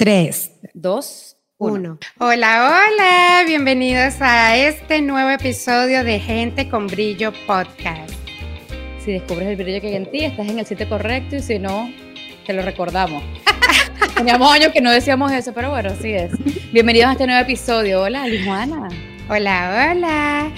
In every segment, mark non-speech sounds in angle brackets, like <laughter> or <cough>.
3, 2, 1. Hola, hola, bienvenidos a este nuevo episodio de Gente con Brillo Podcast. Si descubres el brillo que hay en ti, estás en el sitio correcto y si no, te lo recordamos. <laughs> Teníamos años que no decíamos eso, pero bueno, así es. Bienvenidos a este nuevo episodio. Hola, Lijuana. Hola, hola.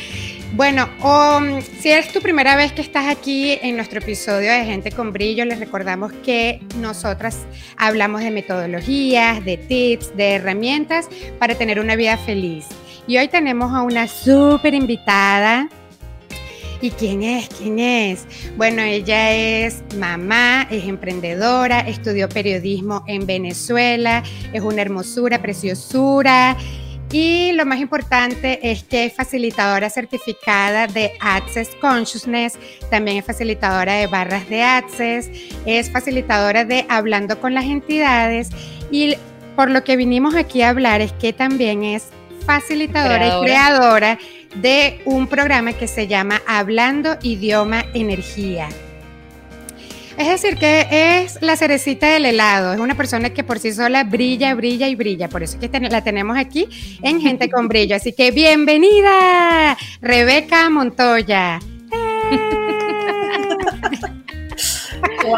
Bueno, um, si es tu primera vez que estás aquí en nuestro episodio de Gente con Brillo, les recordamos que nosotras hablamos de metodologías, de tips, de herramientas para tener una vida feliz. Y hoy tenemos a una súper invitada. ¿Y quién es? ¿Quién es? Bueno, ella es mamá, es emprendedora, estudió periodismo en Venezuela, es una hermosura, preciosura y lo más importante es que es facilitadora certificada de Access Consciousness, también es facilitadora de barras de Access, es facilitadora de Hablando con las entidades y por lo que vinimos aquí a hablar es que también es facilitadora y creadora de un programa que se llama Hablando Idioma Energía. Es decir, que es la cerecita del helado. Es una persona que por sí sola brilla, brilla y brilla. Por eso es que la tenemos aquí en Gente con Brillo. Así que bienvenida, Rebeca Montoya.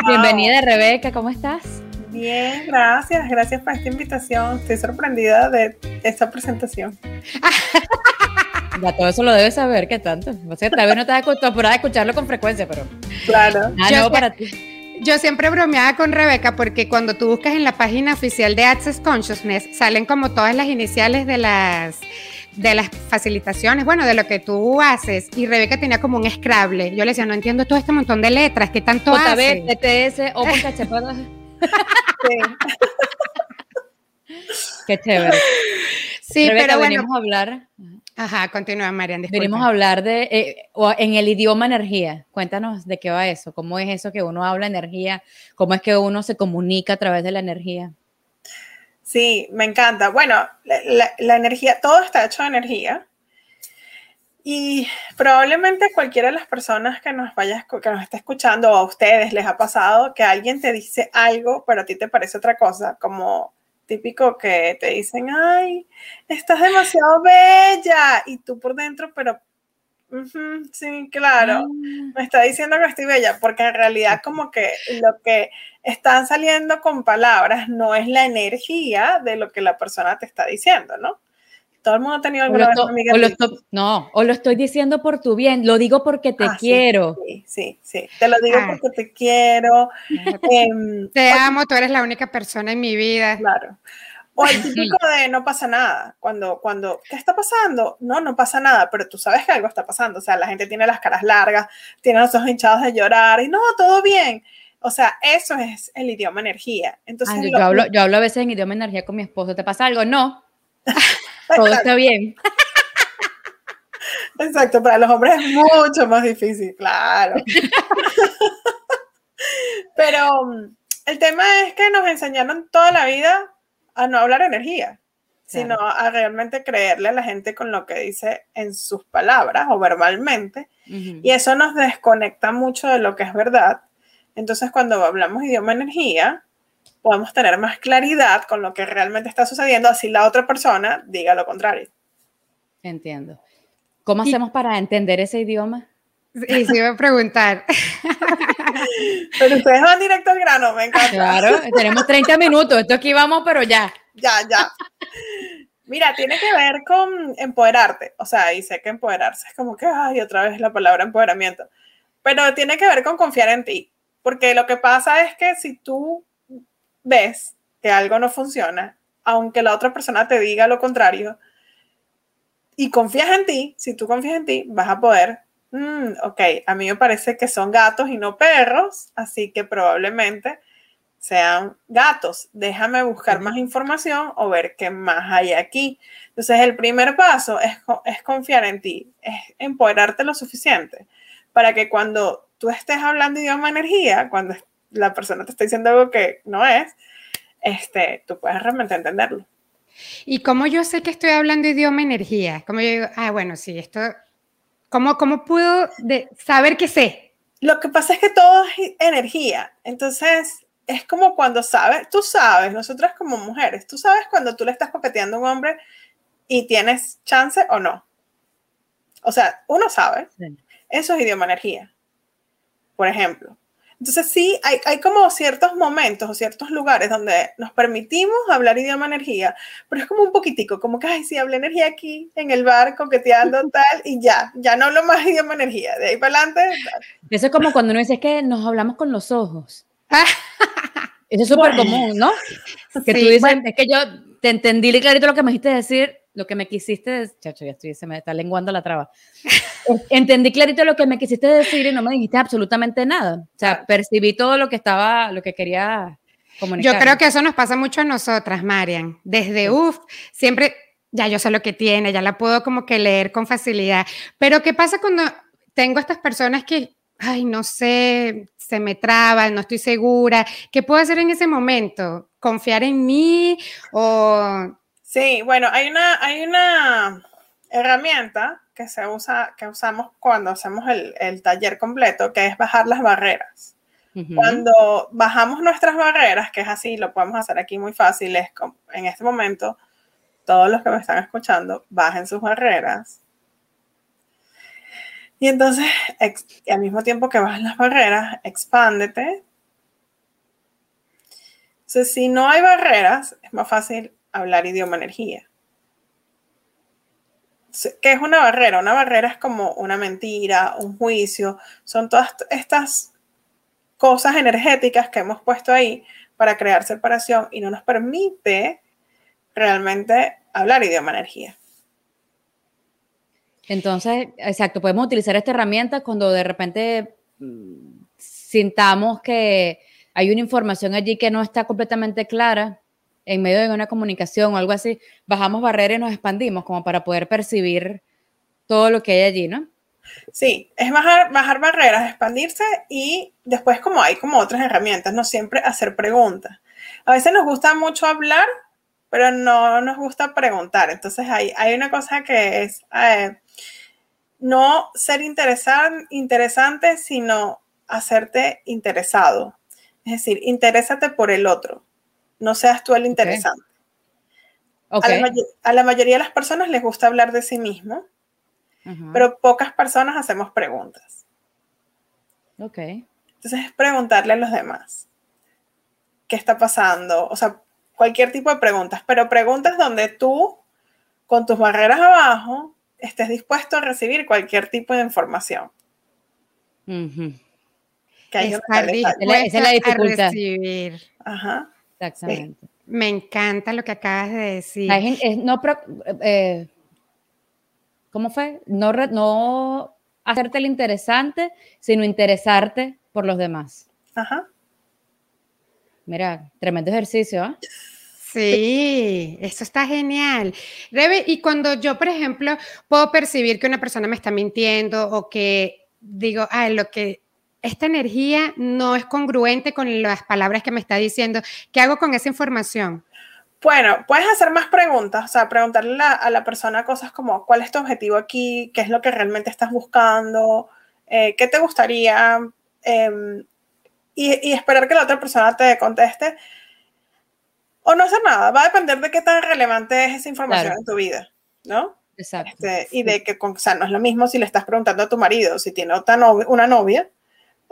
Bienvenida, Rebeca. ¿Cómo estás? Bien, gracias. Gracias por esta invitación. Estoy sorprendida de esta presentación. <laughs> Ya todo eso lo debes saber, ¿qué tanto? O sea, tal vez no estás acostumbrada a escucharlo con frecuencia, pero. Claro. Ah, yo, para ti. Yo siempre bromeaba con Rebeca porque cuando tú buscas en la página oficial de Access Consciousness salen como todas las iniciales de las de las facilitaciones, bueno, de lo que tú haces. Y Rebeca tenía como un Scrabble. Yo le decía, no entiendo todo este montón de letras, ¿qué tanto hace? TTS, O. Qué chévere. Sí, pero bueno. Venimos a hablar. Ajá, continúa, Marian. Venimos a hablar de, eh, en el idioma energía. Cuéntanos de qué va eso, cómo es eso que uno habla energía, cómo es que uno se comunica a través de la energía. Sí, me encanta. Bueno, la, energía, todo está hecho de energía. Y probablemente cualquiera de las personas que nos vaya, que nos esté escuchando o a ustedes les ha pasado que alguien te dice algo, pero a ti te parece otra cosa, como típico que te dicen, ay, estás demasiado bella, y tú por dentro, pero, sí, claro, ah. me está diciendo que estoy bella, porque en realidad como que lo que están saliendo con palabras no es la energía de lo que la persona te está diciendo, ¿no? Todo el mundo ha tenido alguna vez amiga. no, o lo estoy diciendo por tu bien, lo digo porque te ah, quiero. Sí, sí, sí, te lo digo ah. porque te quiero. Em, te amo, tú eres la única persona en mi vida. Claro. O el típico <laughs> de no pasa nada. Cuando, cuando, ¿qué está pasando? No, no pasa nada, pero tú sabes que algo está pasando. O sea, la gente tiene las caras largas, tiene los ojos hinchados de llorar y no, todo bien. O sea, eso es el idioma energía. Entonces, yo, hablo, yo hablo a veces en idioma energía con mi esposo. ¿Te pasa algo? No. <laughs> Todo está bien. Exacto, para los hombres es mucho más difícil, claro. <laughs> Pero mm, el tema es que nos enseñaron toda la vida a no hablar energía, sino a realmente creerle a la gente con lo que dice en sus palabras o verbalmente. Y eso nos desconecta mucho de lo que es verdad. Entonces, cuando hablamos idioma energía, podemos tener más claridad con lo que realmente está sucediendo, así la otra persona diga lo contrario. Entiendo. ¿Cómo hacemos para entender ese idioma? Y sí, voy a preguntar. <laughs> Pero ustedes van directo al grano, me encanta. Claro, tenemos 30 minutos, esto aquí vamos, pero ya. Ya, ya. Mira, tiene que ver con empoderarte. O sea, y sé que empoderarse es como que, ay, otra vez la palabra empoderamiento. Pero tiene que ver con confiar en ti. Porque lo que pasa es que si tú ves que algo no funciona, aunque la otra persona te diga lo contrario, y confías en ti, si tú confías en ti, vas a poder, mm, ok, a mí me parece que son gatos y no perros, así que probablemente sean gatos. Déjame buscar más información o ver qué más hay aquí. Entonces, el primer paso es, es confiar en ti, es empoderarte lo suficiente para que cuando tú estés hablando idioma energía, cuando la persona te está diciendo algo que no es, este, tú puedes realmente entenderlo. ¿Y cómo yo sé que estoy hablando idioma energía? ¿Cómo yo digo, ah, bueno, sí, esto, ¿cómo, cómo puedo de saber que sé? Lo que pasa es que todo es energía. Entonces, es como cuando sabes, tú sabes, nosotras como mujeres, tú sabes cuando tú le estás coqueteando a un hombre y tienes chance o no. O sea, uno sabe. Eso es idioma energía. Por ejemplo. Entonces sí, hay, hay, como ciertos momentos o ciertos lugares donde nos permitimos hablar idioma energía, pero es como un poquitico, como que, ay, sí, hablé energía aquí en el bar, coqueteando <laughs> tal, y ya, ya no hablo más idioma energía, de ahí para adelante. Eso es como cuando uno dice que nos hablamos con los ojos. <laughs> Eso es súper común, ¿no? Que tú dices, es que yo te entendí clarito lo que me dijiste decir, lo que me quisiste decir, chacho, ya estoy, se me está lenguando la traba. <laughs> Entendí clarito lo que me quisiste decir y no me dijiste absolutamente nada. O sea, percibí todo lo que estaba, lo que quería comunicar. Yo creo que eso nos pasa mucho a nosotras, Marian. Desde, uff, siempre, ya yo sé lo que tiene, ya la puedo como que leer con facilidad. Pero ¿qué pasa cuando tengo estas personas que, ay, no sé, se me traban, no estoy segura? ¿Qué puedo hacer en ese momento? ¿Confiar en mí o Sí, bueno, hay una, hay una herramienta que se usa, que usamos cuando hacemos el, taller completo, que es bajar las barreras. Cuando bajamos nuestras barreras, que es así, lo podemos hacer aquí muy fácil, es como, en este momento, todos los que me están escuchando, bajen sus barreras. Y entonces, al mismo tiempo que bajan las barreras, expándete. Entonces, si no hay barreras, es más fácil hablar idioma energía. ¿Qué es una barrera? Una barrera es como una mentira, un juicio, son todas estas cosas energéticas que hemos puesto ahí para crear separación y no nos permite realmente hablar idioma energía. Entonces, exacto, podemos utilizar esta herramienta cuando de repente mm, sintamos que hay una información allí que no está completamente clara en medio de una comunicación o algo así, bajamos barreras y nos expandimos como para poder percibir todo lo que hay allí, ¿no? Sí, es bajar, bajar barreras, expandirse y después como hay como otras herramientas, no siempre hacer preguntas. A veces nos gusta mucho hablar, pero no nos gusta preguntar. Entonces hay, hay una cosa que es eh, no ser interesante, sino hacerte interesado. Es decir, interésate por el otro no seas tú el interesante. A, la mayoría de las personas les gusta hablar de sí mismo, pero pocas personas hacemos preguntas. Ok. Entonces es preguntarle a los demás qué está pasando, o sea, cualquier tipo de preguntas, pero preguntas donde tú, con tus barreras abajo, estés dispuesto a recibir cualquier tipo de información. Que hay esa es la dificultad. Ajá. Exactamente. me encanta lo que acabas de decir. no, eh, ¿Cómo fue? No, no hacerte el interesante, sino interesarte por los demás. Ajá. Mira, tremendo ejercicio, ¿ah? Sí, eso está genial. Rebe, y cuando yo, por ejemplo, puedo percibir que una persona me está mintiendo o que digo, ah, lo que esta energía no es congruente con las palabras que me está diciendo. ¿Qué hago con esa información? Bueno, puedes hacer más preguntas, o sea, preguntarle a la persona cosas como, ¿cuál es tu objetivo aquí? ¿Qué es lo que realmente estás buscando? Eh, ¿Qué te gustaría? Em, y, esperar que la otra persona te conteste. O no hacer nada, va a depender de qué tan relevante es esa información en tu vida, ¿no? Exacto. Este, y de que, o sea, no es lo mismo si le estás preguntando a tu marido, si tiene otra una novia,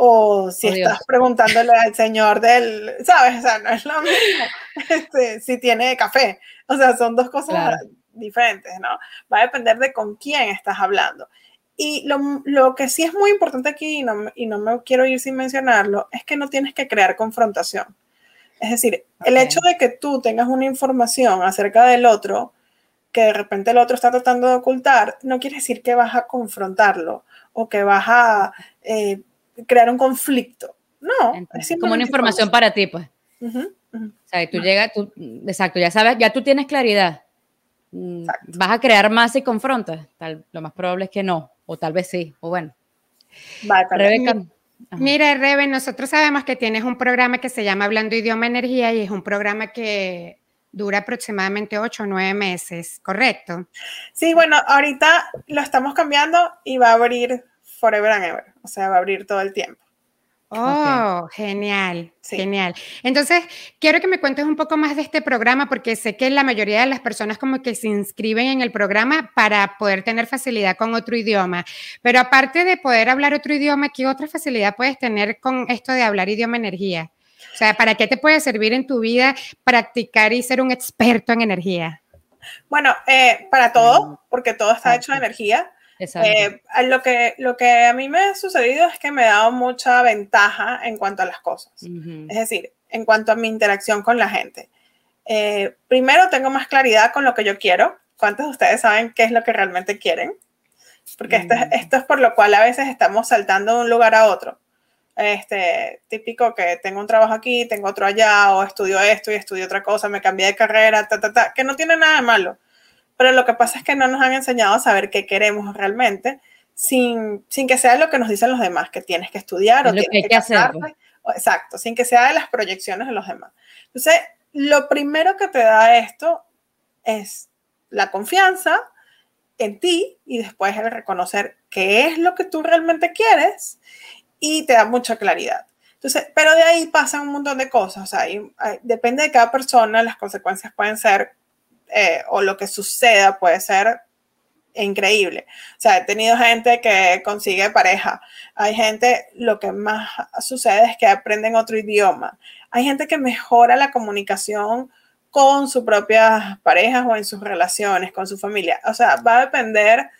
o si oh, estás preguntándole al señor del, ¿sabes? O sea, no es lo mismo <laughs> este, si tiene café. O sea, son dos cosas diferentes, ¿no? Va a depender de con quién estás hablando. Y lo, lo que sí es muy importante aquí, y no, y no, me quiero ir sin mencionarlo, es que no tienes que crear confrontación. Es decir, el hecho de que tú tengas una información acerca del otro, que de repente el otro está tratando de ocultar, no quiere decir que vas a confrontarlo o que vas a eh, crear un conflicto. No, es como una información para ti, pues. O sea, tú llegas, tú, exacto, ya sabes, ya tú tienes claridad. Mm, vas a crear más y confrontas. Tal, lo más probable es que no, o tal vez sí, o bueno. Rebeca. Mira, Rebe, nosotros sabemos que tienes un programa que se llama Hablando Idioma Energía y es un programa que dura aproximadamente ocho o nueve meses, ¿correcto? Sí, bueno, ahorita lo estamos cambiando y va a abrir forever and ever, o sea, va a abrir todo el tiempo. Oh, genial, genial. Entonces, quiero que me cuentes un poco más de este programa porque sé que la mayoría de las personas como que se inscriben en el programa para poder tener facilidad con otro idioma. Pero aparte de poder hablar otro idioma, ¿qué otra facilidad puedes tener con esto de hablar idioma energía? O sea, ¿para qué te puede servir en tu vida practicar y ser un experto en energía? Bueno, eh, para todo, porque todo está hecho de energía. Eh, lo, que, lo que a mí me ha sucedido es que me ha dado mucha ventaja en cuanto a las cosas. Es decir, en cuanto a mi interacción con la gente. Eh, primero, tengo más claridad con lo que yo quiero. ¿Cuántos de ustedes saben qué es lo que realmente quieren? Porque esto, es, esto es por lo cual a veces estamos saltando de un lugar a otro. Este, típico que tengo un trabajo aquí, tengo otro allá, o estudio esto y estudio otra cosa, me cambié de carrera, ta, ta, ta, que no tiene nada de malo pero lo que pasa es que no nos han enseñado a saber qué queremos realmente sin, sin que sea lo que nos dicen los demás, que tienes que estudiar o tienes que, que hacer. Exacto, sin que sea de las proyecciones de los demás. Entonces, lo primero que te da esto es la confianza en ti y después el reconocer qué es lo que tú realmente quieres y te da mucha claridad. Entonces, pero de ahí pasan un montón de cosas, o sea, depende de cada persona, las consecuencias pueden ser eh, o lo que suceda puede ser increíble. O sea, he tenido gente que consigue pareja. Hay gente, lo que más sucede es que aprenden otro idioma. Hay gente que mejora la comunicación con sus propias parejas o en sus relaciones, con su familia. O sea, va a depender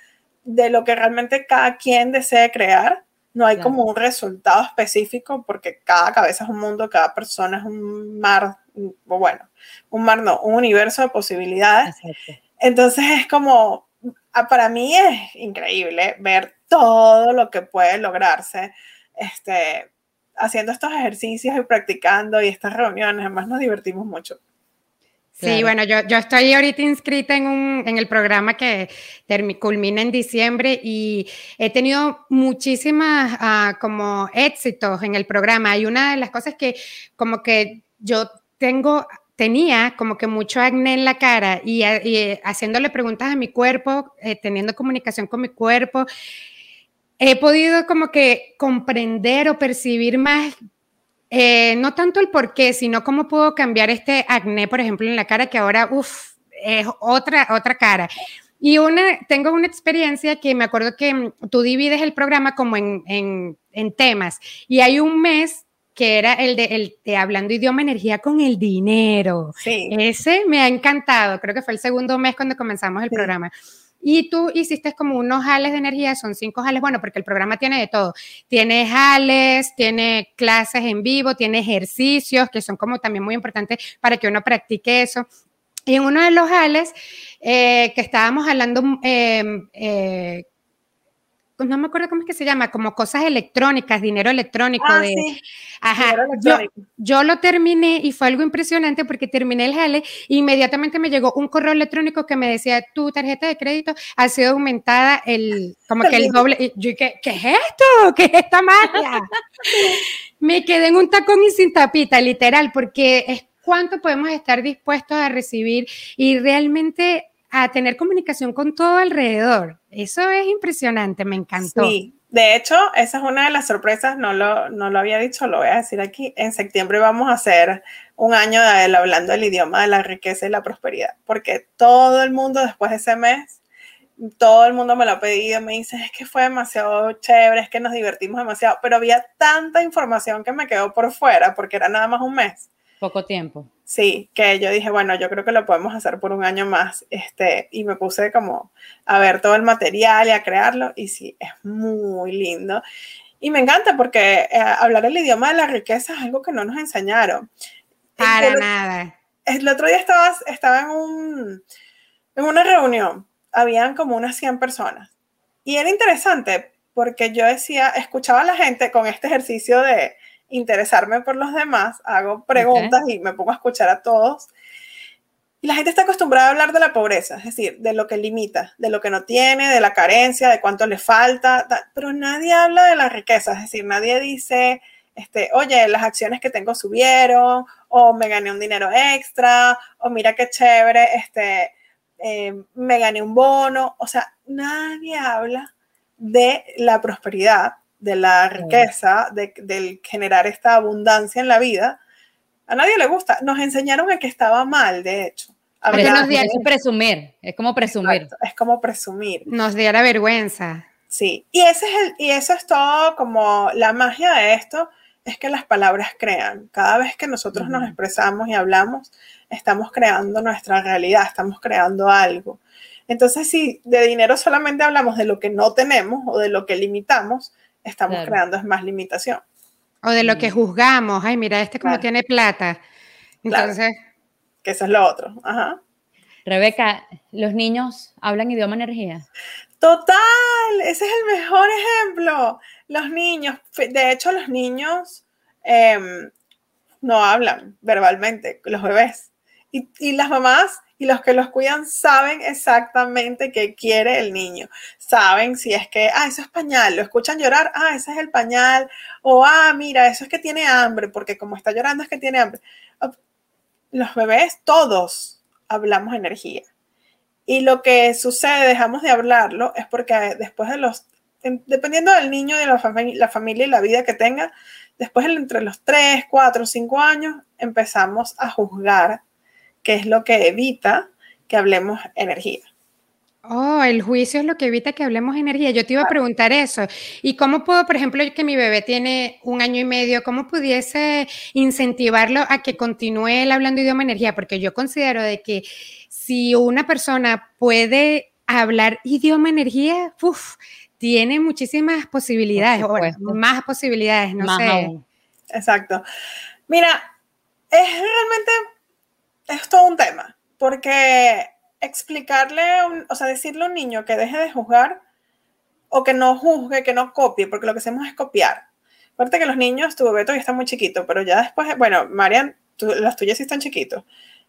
de lo que realmente cada quien desee crear. No hay como un resultado específico porque cada cabeza es un mundo, cada persona es un mar, o bueno, un mar no, un universo de posibilidades. Entonces es como, ah, para mí es increíble ver todo lo que puede lograrse este, haciendo estos ejercicios y practicando y estas reuniones. Además nos divertimos mucho. Sí, bueno, yo, yo, estoy ahorita inscrita en, un, en el programa que culmina en diciembre y he tenido muchísimas uh, como éxitos en el programa. Y una de las cosas que como que yo tengo tenía como que mucho acné en la cara y, eh, haciéndole preguntas a mi cuerpo, eh, teniendo comunicación con mi cuerpo, he podido como que comprender o percibir más, eh, no tanto el por qué, sino cómo puedo cambiar este acné, por ejemplo, en la cara, que ahora, uff, es otra, otra cara. Y una, tengo una experiencia que me acuerdo que mm, tú divides el programa como en, en, en temas y hay un mes que era el de, el de Hablando Idioma Energía con el Dinero. Sí. Ese me ha encantado, creo que fue el segundo mes cuando comenzamos el programa. Y tú hiciste como unos jales de energía, son cinco jales, bueno, porque el programa tiene de todo. Tiene jales, tiene clases en vivo, tiene ejercicios que son como también muy importantes para que uno practique eso. Y en uno de los jales eh, que estábamos hablando, eh, eh, no me acuerdo cómo es que se llama, como cosas electrónicas, dinero electrónico. Ah, de, Ajá, yo, lo terminé y fue algo impresionante porque terminé el jale e inmediatamente me llegó un correo electrónico que me decía, tu tarjeta de crédito ha sido aumentada el, como que el doble. Y yo, ¿qué, ¿qué es esto? ¿Qué es esta magia? <laughs> me quedé en un tacón y sin tapita, literal, porque es cuánto podemos estar dispuestos a recibir y realmente a tener comunicación con todo alrededor. Eso es impresionante, me encantó. Sí, de hecho, esa es una de las sorpresas, no lo, no lo había dicho, lo voy a decir aquí. En septiembre vamos a hacer un año de él hablando el idioma de la riqueza y la prosperidad, porque todo el mundo después de ese mes, todo el mundo me lo ha pedido, me dice, es que fue demasiado chévere, es que nos divertimos demasiado, pero había tanta información que me quedó por fuera, porque era nada más un mes. Poco tiempo. Sí, que yo dije, bueno, yo creo que lo podemos hacer por un año más, este, y me puse como a ver todo el material y a crearlo, y sí, es muy lindo. Y me encanta porque eh, hablar el idioma de la riqueza es algo que no nos enseñaron. Para nada. El otro día estaba, estaba en, un, en una reunión, habían como unas 100 personas, y era interesante porque yo decía, escuchaba a la gente con este ejercicio de interesarme por los demás, hago preguntas y me pongo a escuchar a todos. Y la gente está acostumbrada a hablar de la pobreza, es decir, de lo que limita, de lo que no tiene, de la carencia, de cuánto le falta, pero nadie habla de la riqueza, es decir, nadie dice, este, oye, las acciones que tengo subieron, o me gané un dinero extra, o mira qué chévere, este, eh, me gané un bono, o sea, nadie habla de la prosperidad de la riqueza, de, del generar esta abundancia en la vida, a nadie le gusta. Nos enseñaron a que estaba mal, de hecho. Porque nos diera presumir, es como presumir. es como presumir. Nos diera vergüenza. Sí, y, ese es el, y eso es todo como la magia de esto, es que las palabras crean. Cada vez que nosotros nos expresamos y hablamos, estamos creando nuestra realidad, estamos creando algo. Entonces, si de dinero solamente hablamos de lo que no tenemos o de lo que limitamos, estamos creando es más limitación. O de lo que mm. juzgamos, ay, mira, este como tiene plata. Entonces... Que eso es lo otro. Ajá. Rebeca, ¿los niños hablan idioma energía? Total, ese es el mejor ejemplo. Los niños, de hecho, los niños em, no hablan verbalmente, los bebés. Y, y, las mamás y los que los cuidan saben exactamente qué quiere el niño. Saben si es que, ah, eso es pañal, lo escuchan llorar, ah, ese es el pañal. O, ah, mira, eso es que tiene hambre, porque como está llorando es que tiene hambre. Los bebés, todos hablamos energía. Y lo que sucede, dejamos de hablarlo, es porque después de los, dependiendo del niño, de la, la familia y la vida que tenga, después entre los 3, 4, 5 años, empezamos a juzgar, que es lo que evita que hablemos energía. Oh, el juicio es lo que evita que hablemos energía. Yo te iba a preguntar eso. ¿Y cómo puedo, por ejemplo, que mi bebé tiene un año y medio, cómo pudiese incentivarlo a que continúe él hablando idioma energía? Porque yo considero de que si una persona puede hablar idioma energía, tiene muchísimas posibilidades, más posibilidades, no sé. Exacto. Mira, es realmente, es todo un tema, porque explicarle, o sea, decirle a un niño que deje de juzgar o que no juzgue, que no copie, porque lo que hacemos es copiar. Aparte que los niños, tu bebé todavía está muy chiquito, pero ya después, bueno, Marian, las tuyas sí están chiquitos.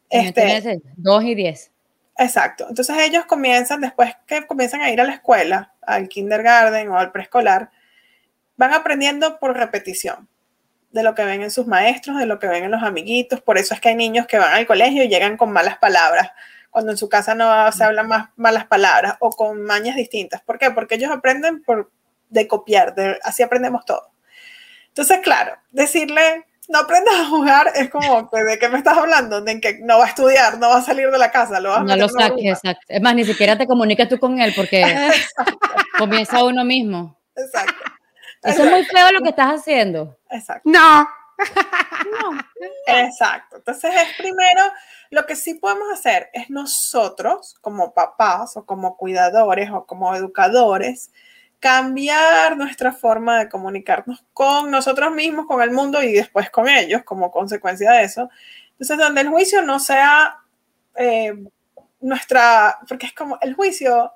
Este, dos y diez. Exacto. Entonces ellos comienzan, después que comienzan a ir a la escuela, al kindergarten o al preescolar, van aprendiendo por repetición de lo que ven en sus maestros, de lo que ven en los amiguitos. Por eso es que hay niños que van al colegio y llegan con malas palabras, cuando en su casa no se hablan más malas palabras o con mañas distintas. ¿Por qué? Porque ellos aprenden por, de copiar, así aprendemos todo. Entonces, claro, decirle, no aprendas a jugar, es como, ¿de qué me estás hablando? De que no va a estudiar, no va a salir de la casa, lo vas a No lo saques, exacto. Es más, ni siquiera te comunicas tú con él porque <laughs> comienza uno mismo. Exacto. Eso es muy feo lo que estás haciendo. Exacto. No. no. Exacto. Entonces es primero, lo que sí podemos hacer es nosotros, como papás o como cuidadores o como educadores, cambiar nuestra forma de comunicarnos con nosotros mismos, con el mundo y después con ellos como consecuencia de eso. Entonces, donde el juicio no sea eh, nuestra, porque es como el juicio,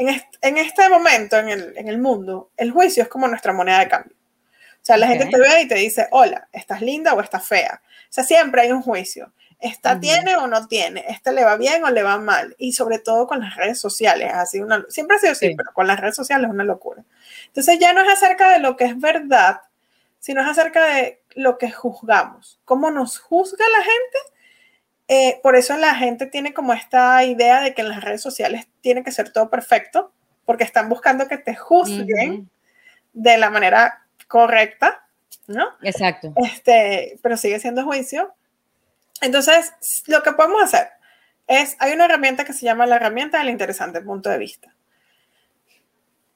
en este, momento en el, en el, mundo, el juicio es como nuestra moneda de cambio. O sea, la gente te ve y te dice, hola, ¿estás linda o estás fea? O sea, siempre hay un juicio. ¿Esta tiene o no tiene? ¿Esta le va bien o le va mal? Y sobre todo con las redes sociales. Así una, siempre ha sido así, pero con las redes sociales es una locura. Entonces ya no es acerca de lo que es verdad, sino es acerca de lo que juzgamos. ¿Cómo nos juzga la gente? Eh, por eso la gente tiene como esta idea de que en las redes sociales tiene que ser todo perfecto, porque están buscando que te juzguen de la manera correcta, ¿no? Exacto. Este, pero sigue siendo juicio. Entonces, lo que podemos hacer es, hay una herramienta que se llama la herramienta del interesante punto de vista.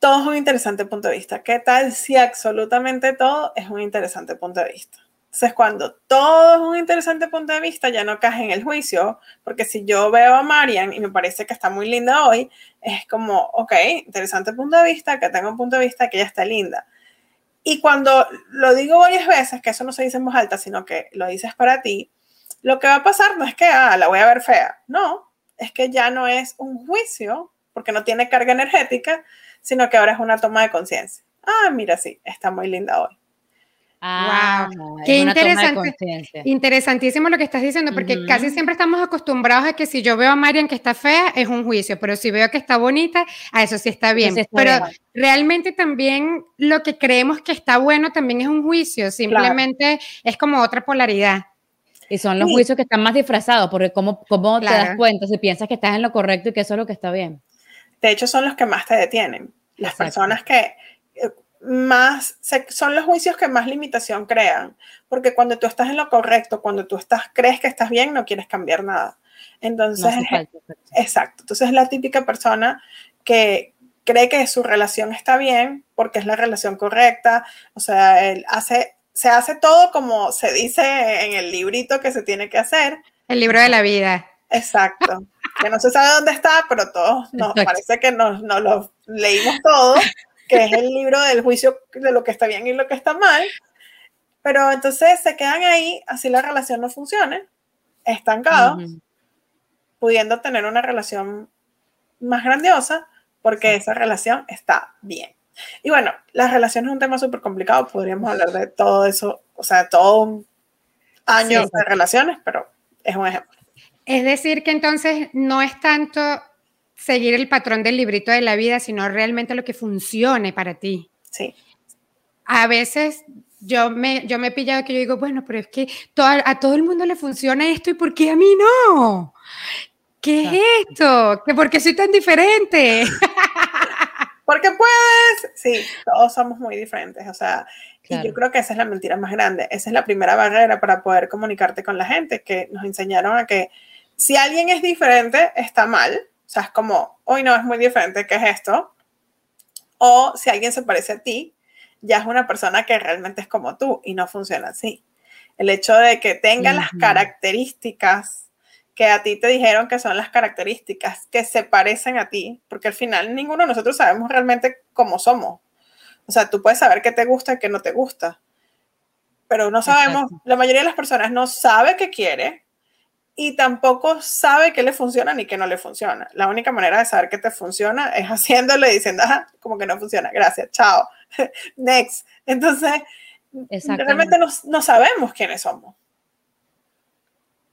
Todo es un interesante punto de vista. ¿Qué tal si absolutamente todo es un interesante punto de vista? Entonces, cuando todo es un interesante punto de vista, ya no cae en el juicio, porque si yo veo a Marian y me parece que está muy linda hoy, es como, ok, interesante punto de vista, que tengo un punto de vista que ella está linda. Y cuando lo digo varias veces, que eso no se dice en voz alta, sino que lo dices para ti, lo que va a pasar no es que, ah, la voy a ver fea, no, es que ya no es un juicio, porque no tiene carga energética, sino que ahora es una toma de conciencia. Ah, mira, sí, está muy linda hoy. Ah, wow, qué interesante, interesantísimo lo que estás diciendo, porque casi siempre estamos acostumbrados a que si yo veo a Marian que está fea, es un juicio, pero si veo que está bonita, a eso sí está bien. pero realmente también lo que creemos que está bueno también es un juicio, simplemente es como otra polaridad. Y son los juicios que están más disfrazados, porque ¿cómo, cómo te das cuenta si piensas que estás en lo correcto y que eso es lo que está bien? De hecho, son los que más te detienen. Las personas que, eh, más son los juicios que más limitación crean, porque cuando tú estás en lo correcto, cuando tú estás crees que estás bien, no quieres cambiar nada. Entonces, exacto. Entonces es la típica persona que cree que su relación está bien porque es la relación correcta, o sea, él hace se hace todo como se dice en el librito que se tiene que hacer. El libro de la vida. Exacto. que no se sabe dónde está, pero todos nos parece que nos, nos lo leímos todo que es el libro del juicio de lo que está bien y lo que está mal. Pero entonces se quedan ahí, así la relación no funcione, estancados, pudiendo tener una relación más grandiosa porque esa relación está bien. Y bueno, las relaciones es un tema súper complicado, podríamos hablar de todo eso, o sea, todo un año de relaciones, pero es un ejemplo. Es decir, que entonces no es tanto seguir el patrón del librito de la vida, sino realmente lo que funcione para ti. Sí. A veces yo me, yo me he pillado que yo digo, bueno, pero es que a todo el mundo le funciona esto y ¿por qué a mí no? ¿Qué es esto? ¿Que ¿Por qué soy tan diferente? <laughs> Porque puedes, sí, todos somos muy diferentes, o sea, y yo creo que esa es la mentira más grande, esa es la primera barrera para poder comunicarte con la gente, que nos enseñaron a que si alguien es diferente, está mal, o sea, es como, hoy no es muy diferente, ¿qué es esto? O si alguien se parece a ti, ya es una persona que realmente es como tú y no funciona así. El hecho de que tenga las características que a ti te dijeron que son las características que se parecen a ti, porque al final ninguno de nosotros sabemos realmente cómo somos. O sea, tú puedes saber qué te gusta y qué no te gusta, pero no sabemos, la mayoría de las personas no sabe qué quiere, y tampoco sabe qué le funciona ni qué no le funciona. La única manera de saber qué te funciona es <laughs> haciéndolo y diciendo, ah, como que no funciona, gracias, chao, <laughs> next. Entonces, realmente no, sabemos quiénes somos.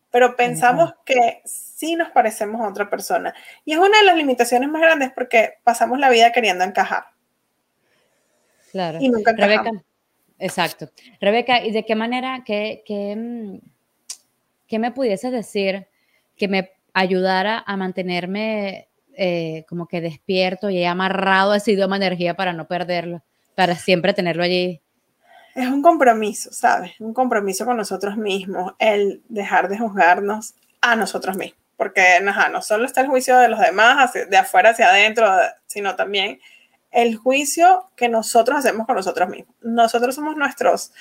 Pero pensamos que sí nos parecemos a otra persona. Y es una de las limitaciones más grandes porque pasamos la vida queriendo encajar. Claro. Y nunca Rebeca, exacto. Rebeca, ¿y de qué manera, qué, qué, mm, ¿qué me pudiese decir que me ayudara a mantenerme eh, como que despierto y amarrado a ese idioma energía para no perderlo, para siempre tenerlo allí? Es un compromiso, ¿sabes? Un compromiso con nosotros mismos, el dejar de juzgarnos a nosotros mismos, porque no solo está el juicio de los demás, de afuera hacia adentro, sino también el juicio que nosotros hacemos con nosotros mismos. Nosotros somos nuestros,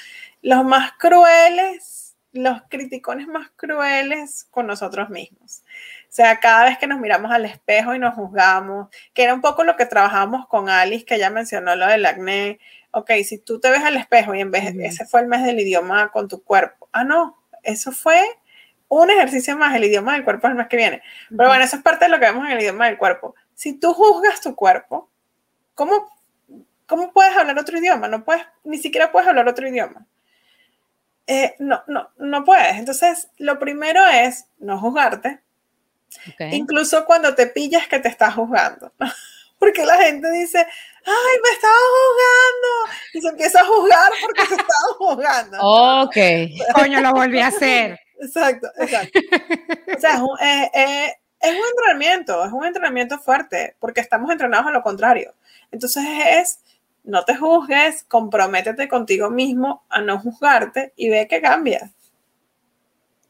los más crueles los criticones más crueles con nosotros mismos. O sea, cada vez que nos miramos al espejo y nos juzgamos, que era un poco lo que trabajamos con Alice, que ya mencionó lo del acné. Ok, si tú te ves al espejo y en vez, de ese fue el mes del idioma con tu cuerpo. Ah, no, eso fue un ejercicio más, el idioma del cuerpo es el mes que viene. Pero bueno, eso es parte de lo que vemos en el idioma del cuerpo. Si tú juzgas tu cuerpo, ¿cómo, cómo puedes hablar otro idioma? No puedes, ni siquiera puedes hablar otro idioma. Eh, no, no, no puedes. Entonces, lo primero es no juzgarte, incluso cuando te pillas que te estás juzgando. <laughs> Porque la gente dice, ay, me estaba juzgando. Y se empieza a juzgar porque se estaba <laughs> juzgando. Ok. <laughs> Coño, lo volví a hacer. Exacto, exacto. O sea, es un, eh, eh, es un entrenamiento, es un entrenamiento fuerte, porque estamos entrenados a lo contrario. Entonces es no te juzgues, comprométete contigo mismo a no juzgarte y ve que cambia.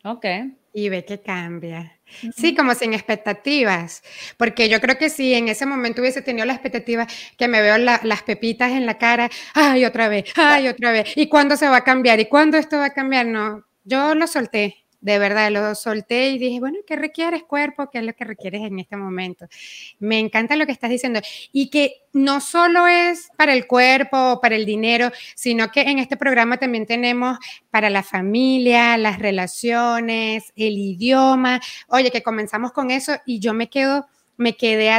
Ok. Y ve que cambia. Sí, como sin expectativas, porque yo creo que si en ese momento hubiese tenido la expectativa que me veo las pepitas en la cara, ay, otra vez, ay, otra vez, ¿y cuándo se va a cambiar? ¿Y cuándo esto va a cambiar? No, yo lo solté de verdad lo solté y dije, bueno, ¿qué requieres cuerpo? ¿Qué es lo que requieres en este momento? Me encanta lo que estás diciendo y que no solo es para el cuerpo o para el dinero, sino que en este programa también tenemos para la familia, las relaciones, el idioma. Oye, que comenzamos con eso y yo me quedo, me quedé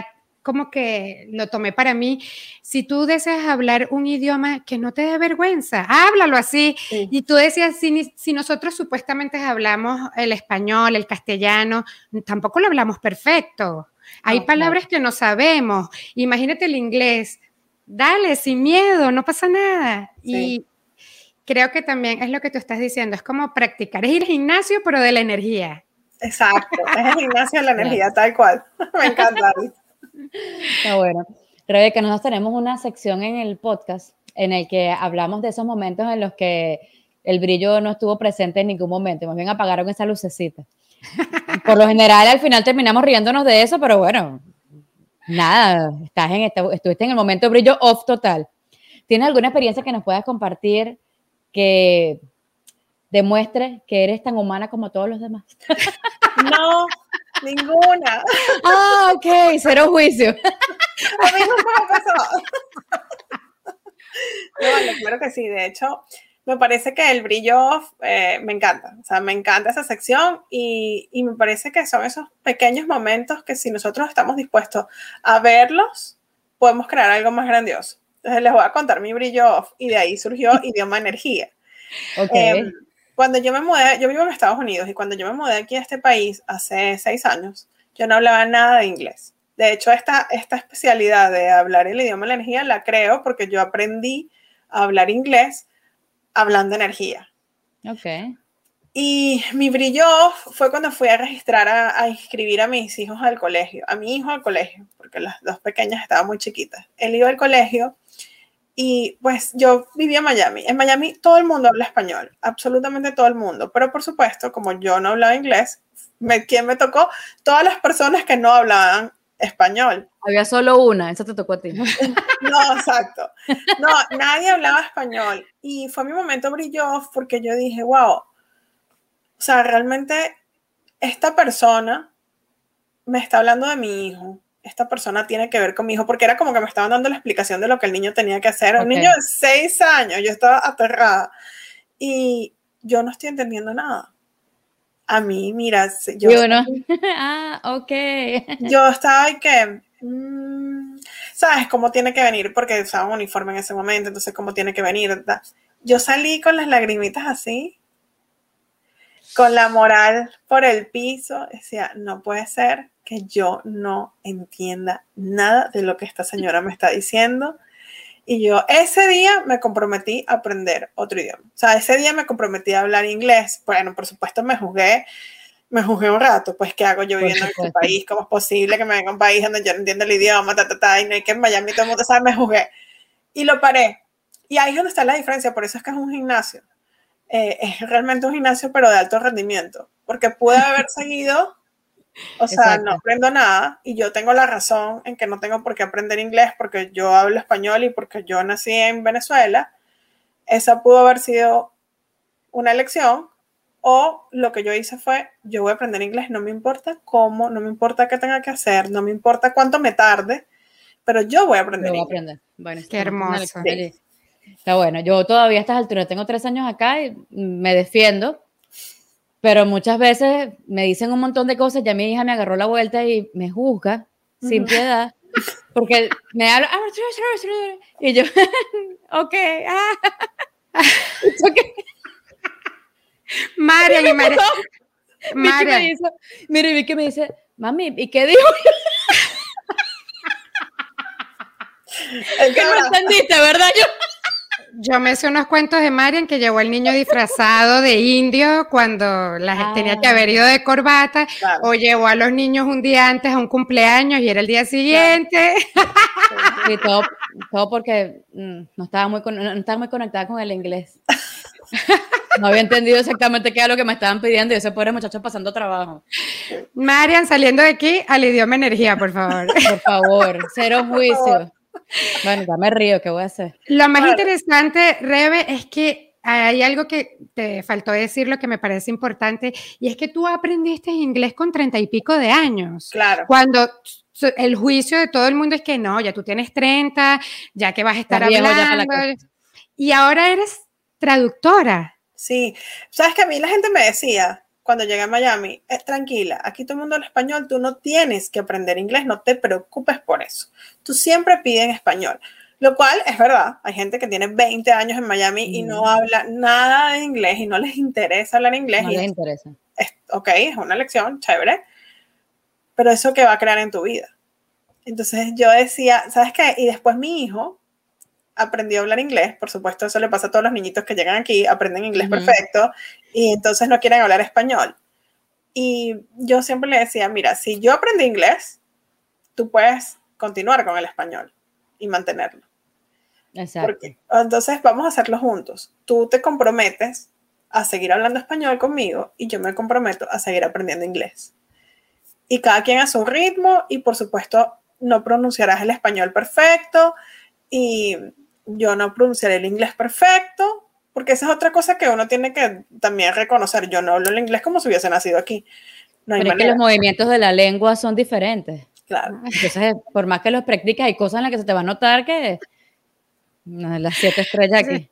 como que lo tomé para mí. Si tú deseas hablar un idioma que no te dé vergüenza, háblalo así. Y tú decías, si, si, nosotros supuestamente hablamos el español, el castellano, tampoco lo hablamos perfecto. Hay palabras que no sabemos. Imagínate el inglés. Dale, sin miedo, no pasa nada. Y creo que también es lo que tú estás diciendo, es como practicar, es ir al gimnasio, pero de la energía. Exacto, es el gimnasio de la <laughs> energía, tal cual. <laughs> Me encanta. Bueno. Rebeca, nosotros tenemos una sección en el podcast en el que hablamos de esos momentos en los que el brillo no estuvo presente en ningún momento, más bien apagaron esa lucecita. Por lo general, al final terminamos riéndonos de eso, pero bueno, nada, estás en estuviste en el momento brillo off total. ¿Tienes alguna experiencia que nos puedas compartir que demuestre que eres tan humana como todos los demás? <laughs> No, ninguna. <laughs> Ah, ok, cero juicio. A mí no me pasado. No, claro que sí. De hecho, me parece que el brillo eh, me encanta. O sea, me encanta esa sección y, y, me parece que son esos pequeños momentos que si nosotros estamos dispuestos a verlos, podemos crear algo más grandioso. Entonces les voy a contar mi brillo off y de ahí surgió Idioma Energía. Em, cuando yo me mudé, yo vivo en Estados Unidos y cuando yo me mudé aquí a este país hace seis años, yo no hablaba nada de inglés. De hecho, esta, esta especialidad de hablar el idioma de la energía la creo porque yo aprendí a hablar inglés hablando energía. Ok. Y mi brillo fue cuando fui a registrar, a, a, inscribir a mis hijos al colegio, a mi hijo al colegio, porque las dos pequeñas estaban muy chiquitas. Él iba al colegio y pues yo vivía en Miami. En Miami todo el mundo habla español, absolutamente todo el mundo. Pero por supuesto, como yo no hablaba inglés, me, ¿quién me tocó? Todas las personas que no hablaban español. Había solo una, esa te tocó a ti. <laughs> No, exacto. No, nadie hablaba español. Y fue mi momento brilló porque yo dije, wow, o sea, realmente esta persona me está hablando de mi hijo esta persona tiene que ver con mi hijo, porque era como que me estaban dando la explicación de lo que el niño tenía que hacer. Un niño de seis años, yo estaba aterrada y yo no estoy entendiendo nada. A mí, mira, yo... Yo no. <laughs> ah, ok. Yo estaba y que... Mm, ¿Sabes cómo tiene que venir? Porque usaba un uniforme en ese momento, entonces cómo tiene que venir. Yo salí con las lagrimitas así, con la moral por el piso, decía, no puede ser que yo no entienda nada de lo que esta señora me está diciendo. Y yo ese día me comprometí a aprender otro idioma. O sea, ese día me comprometí a hablar inglés. Bueno, por supuesto me juzgué, me juzgué un rato. Pues, ¿qué hago yo viviendo en este país? ¿Cómo es posible que me venga a un país donde yo no entiendo el idioma? Ta, ta, ta, y no hay que en Miami todo el mundo sabe, me juzgué. Y lo paré. Y ahí es donde está la diferencia. Por eso es que es un gimnasio. Eh, es realmente un gimnasio, pero de alto rendimiento. Porque pude haber seguido o sea, no aprendo nada y yo tengo la razón en que no tengo por qué aprender inglés porque yo hablo español y porque yo nací en Venezuela. Esa pudo haber sido una elección o lo que yo hice fue, yo voy a aprender inglés, no me importa cómo, no me importa qué tenga que hacer, no me importa cuánto me tarde, pero yo voy a aprender. Voy a aprender. Bueno, qué hermoso. Está bueno, yo todavía a estas alturas tengo tres años acá y me defiendo pero muchas veces me dicen un montón de cosas, ya mi hija me agarró la vuelta y me juzga sin piedad, porque me habla, y yo, <laughs> ok, ah, <laughs> okay. María, mi. María. Me dice, mire, Vicky me dice, mami, ¿y qué dijo? <laughs> que no entendiste, ¿verdad? Yo, yo me sé unos cuentos de Marian que llevó al niño disfrazado de indio cuando la, tenía que haber ido de corbata, o llevó a los niños un día antes a un cumpleaños y era el día siguiente. Y todo, todo porque mm, no, estaba muy, no estaba muy conectada con el inglés. No había entendido exactamente qué era lo que me estaban pidiendo y ese pobre muchacho pasando trabajo. Marian, saliendo de aquí al idioma energía, por favor. Por favor, cero juicio. Bueno, ya me río, ¿qué voy a hacer? Lo más interesante, Rebe, es que hay algo que te faltó decir, lo que me parece importante, y es que tú aprendiste inglés con treinta y pico de años. Claro. Cuando el juicio de todo el mundo es que no, ya tú tienes 30, ya que vas a estar hablando. Y ahora eres traductora. Sí, sabes que a mí la gente me decía, cuando llegué a Miami, es tranquila, aquí todo el mundo habla español, tú no tienes que aprender inglés, no te preocupes por eso. Tú siempre pides en español. Lo cual es verdad, hay gente que tiene 20 años en Miami y no habla nada de inglés y no les interesa hablar inglés. No les interesa. Es, ok, es una lección, chévere, pero eso que va a crear en tu vida. Entonces yo decía, ¿sabes qué? Y después mi hijo, aprendió a hablar inglés, por supuesto, eso le pasa a todos los niñitos que llegan aquí, aprenden inglés perfecto y entonces no quieren hablar español. Y yo siempre le decía, mira, si yo aprendí inglés, tú puedes continuar con el español. y mantenerlo. Exacto. entonces vamos a hacerlo juntos. Tú te comprometes a seguir hablando español conmigo y yo me comprometo a seguir aprendiendo inglés. Y cada quien a su ritmo y por supuesto no pronunciarás el español perfecto y yo no pronunciaré el inglés perfecto, porque esa es otra cosa que uno tiene que también reconocer. Yo no hablo el inglés como si hubiese nacido aquí. No Pero es que los movimientos de la lengua son diferentes. Claro. Entonces, por más que los practiques, hay cosas en las que se te va a notar que las siete estrellas aquí.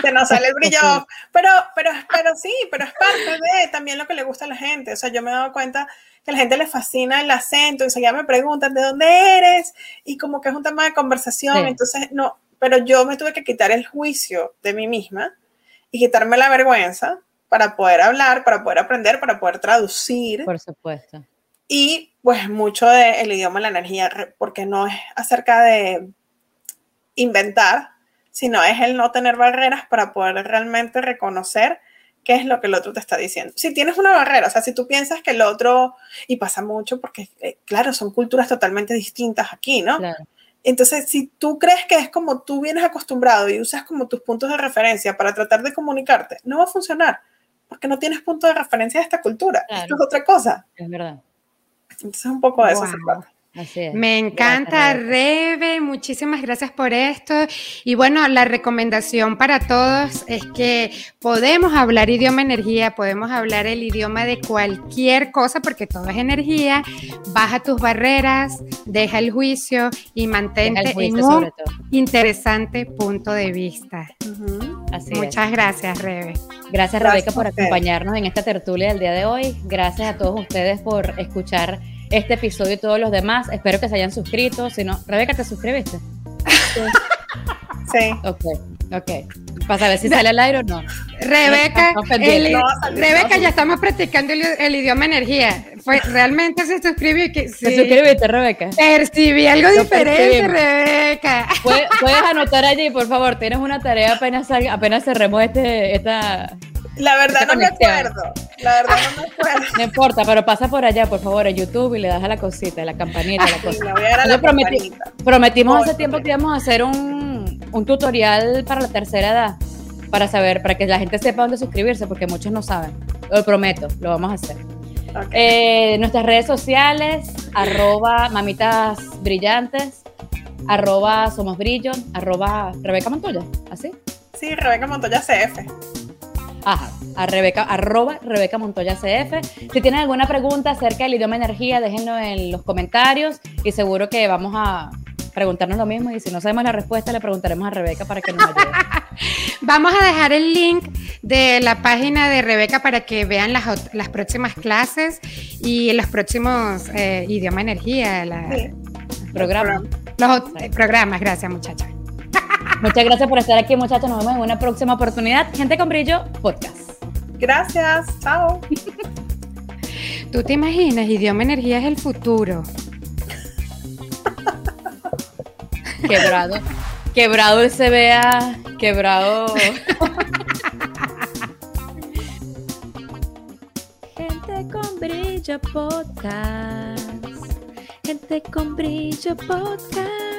Se nos sale el brillo. Pero, pero, pero sí, pero es parte de también lo que le gusta a la gente. O sea, yo me he dado cuenta que a la gente le fascina el acento, enseguida me preguntan de dónde eres y como que es un tema de conversación. Entonces, no, pero yo me tuve que quitar el juicio de mí misma y quitarme la vergüenza para poder hablar, para poder aprender, para poder traducir. Por supuesto. Y pues mucho del idioma, la energía, porque no es acerca de inventar, sino es el no tener barreras para poder realmente reconocer qué es lo que el otro te está diciendo. Si tienes una barrera, o sea, si tú piensas que el otro, y pasa mucho porque, eh, claro, son culturas totalmente distintas aquí, ¿no? Claro. Entonces, si tú crees que es como tú vienes acostumbrado y usas como tus puntos de referencia para tratar de comunicarte, no va a funcionar, porque no tienes punto de referencia de esta cultura. Esto es otra cosa. Es verdad. Entonces, un poco de eso se trata. Me encanta, Rebe, muchísimas gracias por esto. Y bueno, la recomendación para todos es que podemos hablar idioma energía, podemos hablar el idioma de cualquier cosa, porque todo es energía. Baja tus barreras, deja el juicio y mantente en un interesante punto de vista. Muchas gracias, Rebe. Gracias, Rebeca, por acompañarnos en esta tertulia del día de hoy. Gracias a todos ustedes por escuchar este episodio y todos los demás. Espero que se hayan suscrito. Si no, Rebeca, ¿te suscribiste? <laughs> Sí. Ok, ok. Para saber si sale al aire o no. Rebeca, Rebeca, ya estamos practicando el, idioma energía. Fue, realmente se suscribió que sí. ¿Te suscribiste, Rebeca? Percibí algo diferente, Rebeca. <laughs> ¿Puedes, anotar allí, por favor. Tienes una tarea apenas salga, apenas cerremos este, esta, la verdad no me acuerdo. La verdad no me acuerdo. <laughs> No importa, pero pasa por allá, por favor, en YouTube y le das a la cosita, a la campanita, la cosa. voy a dar a la prometimos hace tiempo que íbamos a hacer un, un, tutorial para la tercera edad, para saber, para que la gente sepa dónde suscribirse, porque muchos no saben. Lo prometo, lo vamos a hacer. Eh, nuestras redes sociales, arroba mamitas brillantes, arroba somos brillo, arroba Rebeca Montoya, ¿así? Sí, Rebeca Montoya CF. Ajá, a Rebeca, arroba Rebeca Montoya CF. Si tienen alguna pregunta acerca del idioma energía, déjenlo en los comentarios y seguro que vamos a preguntarnos lo mismo y si no sabemos la respuesta le preguntaremos a Rebeca para que nos ayude. <laughs> vamos a dejar el link de la página de Rebeca para que vean las, las próximas clases y los próximos eh, idioma energía, la, programas. Los programas, gracias muchachas. Muchas gracias por estar aquí, muchachos. Nos vemos en una próxima oportunidad. Gente con brillo, podcast. Gracias. Chao. <laughs> ¿Tú te imaginas? Idioma Energía es el futuro. Quebrado. Quebrado el CBA. Quebrado. Gente con brillo podcast. Gente con brillo podcast.